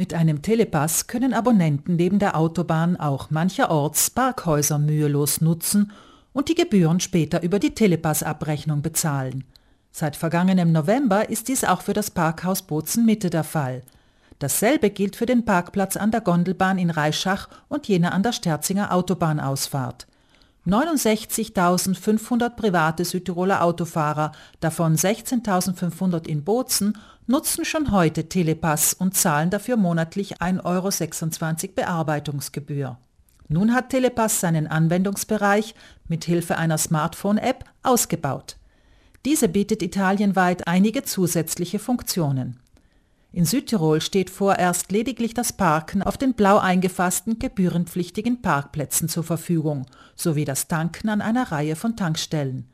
Mit einem Telepass können Abonnenten neben der Autobahn auch mancherorts Parkhäuser mühelos nutzen und die Gebühren später über die Telepass-Abrechnung bezahlen. Seit vergangenem November ist dies auch für das Parkhaus Bozen Mitte der Fall. Dasselbe gilt für den Parkplatz an der Gondelbahn in Reischach und jene an der Sterzinger Autobahnausfahrt. 69.500 private Südtiroler Autofahrer, davon 16.500 in Bozen, nutzen schon heute Telepass und zahlen dafür monatlich 1,26 Euro Bearbeitungsgebühr. Nun hat Telepass seinen Anwendungsbereich mit Hilfe einer Smartphone-App ausgebaut. Diese bietet italienweit einige zusätzliche Funktionen. In Südtirol steht vorerst lediglich das Parken auf den blau eingefassten gebührenpflichtigen Parkplätzen zur Verfügung, sowie das Tanken an einer Reihe von Tankstellen.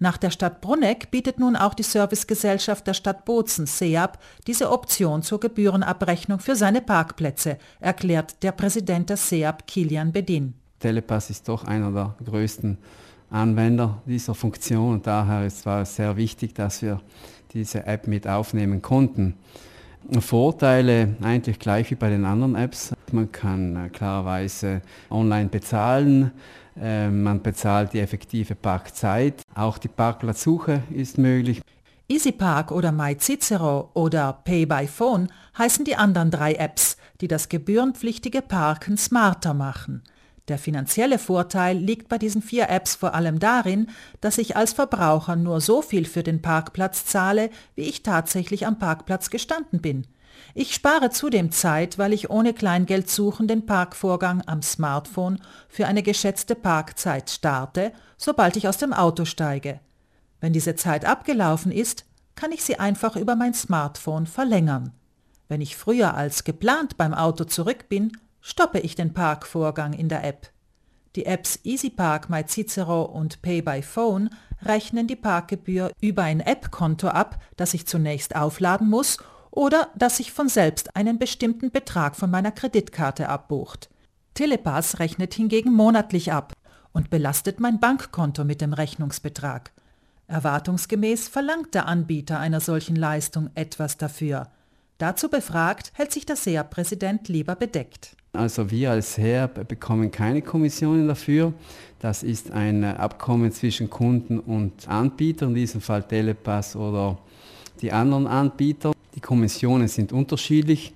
Nach der Stadt Bruneck bietet nun auch die Servicegesellschaft der Stadt Bozen SEAB diese Option zur Gebührenabrechnung für seine Parkplätze, erklärt der Präsident der SEAB Kilian Bedin. Telepass ist doch einer der größten Anwender dieser Funktion und daher war es sehr wichtig, dass wir diese App mit aufnehmen konnten. Vorteile eigentlich gleich wie bei den anderen Apps. Man kann äh, klarerweise online bezahlen, äh, man bezahlt die effektive Parkzeit, auch die Parkplatzsuche ist möglich. EasyPark oder MyCicero oder Pay by Phone heißen die anderen drei Apps, die das gebührenpflichtige Parken smarter machen. Der finanzielle Vorteil liegt bei diesen vier Apps vor allem darin, dass ich als Verbraucher nur so viel für den Parkplatz zahle, wie ich tatsächlich am Parkplatz gestanden bin. Ich spare zudem Zeit, weil ich ohne Kleingeld suchen den Parkvorgang am Smartphone für eine geschätzte Parkzeit starte, sobald ich aus dem Auto steige. Wenn diese Zeit abgelaufen ist, kann ich sie einfach über mein Smartphone verlängern. Wenn ich früher als geplant beim Auto zurück bin, stoppe ich den Parkvorgang in der App. Die Apps EasyPark, MyCicero und Pay by Phone rechnen die Parkgebühr über ein App-Konto ab, das ich zunächst aufladen muss oder das sich von selbst einen bestimmten Betrag von meiner Kreditkarte abbucht. Telepass rechnet hingegen monatlich ab und belastet mein Bankkonto mit dem Rechnungsbetrag. Erwartungsgemäß verlangt der Anbieter einer solchen Leistung etwas dafür. Dazu befragt, hält sich der SEA-Präsident lieber bedeckt. Also wir als Herr bekommen keine Kommissionen dafür. Das ist ein Abkommen zwischen Kunden und Anbieter, in diesem Fall Telepass oder die anderen Anbieter. Die Kommissionen sind unterschiedlich.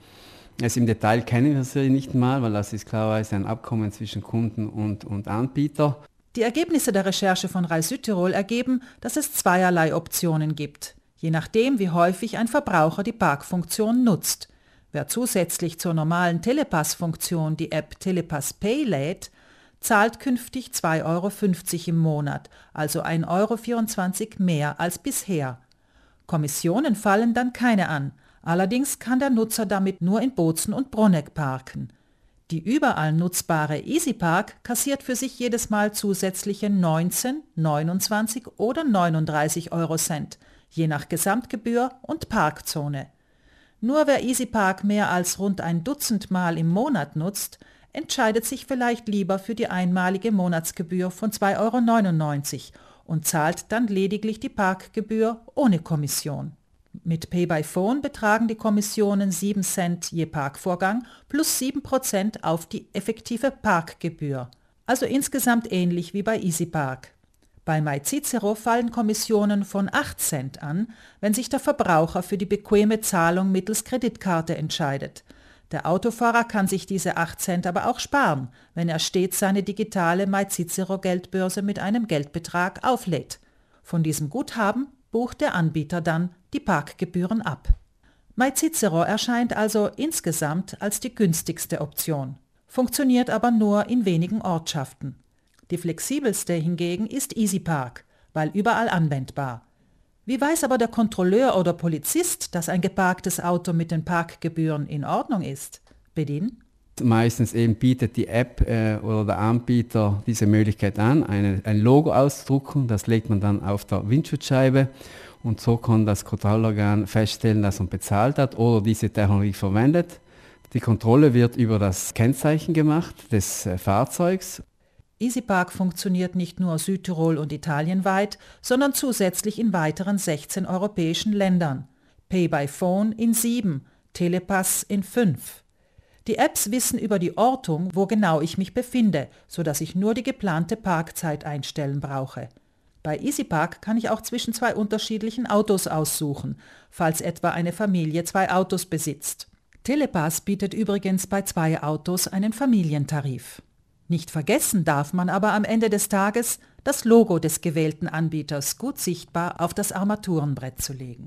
Also im Detail kennen wir sie nicht mal, weil das ist klarerweise ein Abkommen zwischen Kunden und, und Anbieter. Die Ergebnisse der Recherche von Reis Südtirol ergeben, dass es zweierlei Optionen gibt, je nachdem, wie häufig ein Verbraucher die Parkfunktion nutzt. Wer zusätzlich zur normalen Telepass-Funktion die App Telepass Pay lädt, zahlt künftig 2,50 Euro im Monat, also 1,24 Euro mehr als bisher. Kommissionen fallen dann keine an, allerdings kann der Nutzer damit nur in Bozen und Bruneck parken. Die überall nutzbare EasyPark kassiert für sich jedes Mal zusätzliche 19, 29 oder 39 Euro Cent, je nach Gesamtgebühr und Parkzone. Nur wer EasyPark mehr als rund ein Dutzend Mal im Monat nutzt, entscheidet sich vielleicht lieber für die einmalige Monatsgebühr von 2,99 Euro und zahlt dann lediglich die Parkgebühr ohne Kommission. Mit Pay by Phone betragen die Kommissionen 7 Cent je Parkvorgang plus 7 Prozent auf die effektive Parkgebühr, also insgesamt ähnlich wie bei EasyPark. Bei MyCicero fallen Kommissionen von 8 Cent an, wenn sich der Verbraucher für die bequeme Zahlung mittels Kreditkarte entscheidet. Der Autofahrer kann sich diese 8 Cent aber auch sparen, wenn er stets seine digitale MyCicero Geldbörse mit einem Geldbetrag auflädt. Von diesem Guthaben bucht der Anbieter dann die Parkgebühren ab. MyCicero erscheint also insgesamt als die günstigste Option, funktioniert aber nur in wenigen Ortschaften. Die flexibelste hingegen ist EasyPark, weil überall anwendbar. Wie weiß aber der Kontrolleur oder Polizist, dass ein geparktes Auto mit den Parkgebühren in Ordnung ist? Bedien? Meistens eben bietet die App äh, oder der Anbieter diese Möglichkeit an, eine, ein Logo auszudrucken, das legt man dann auf der Windschutzscheibe und so kann das Kontrollorgan feststellen, dass man bezahlt hat oder diese Technologie verwendet. Die Kontrolle wird über das Kennzeichen gemacht des äh, Fahrzeugs EasyPark funktioniert nicht nur Südtirol und italienweit, sondern zusätzlich in weiteren 16 europäischen Ländern. Pay by Phone in sieben, Telepass in 5. Die Apps wissen über die Ortung, wo genau ich mich befinde, sodass ich nur die geplante Parkzeit einstellen brauche. Bei EasyPark kann ich auch zwischen zwei unterschiedlichen Autos aussuchen, falls etwa eine Familie zwei Autos besitzt. Telepass bietet übrigens bei zwei Autos einen Familientarif. Nicht vergessen darf man aber am Ende des Tages, das Logo des gewählten Anbieters gut sichtbar auf das Armaturenbrett zu legen.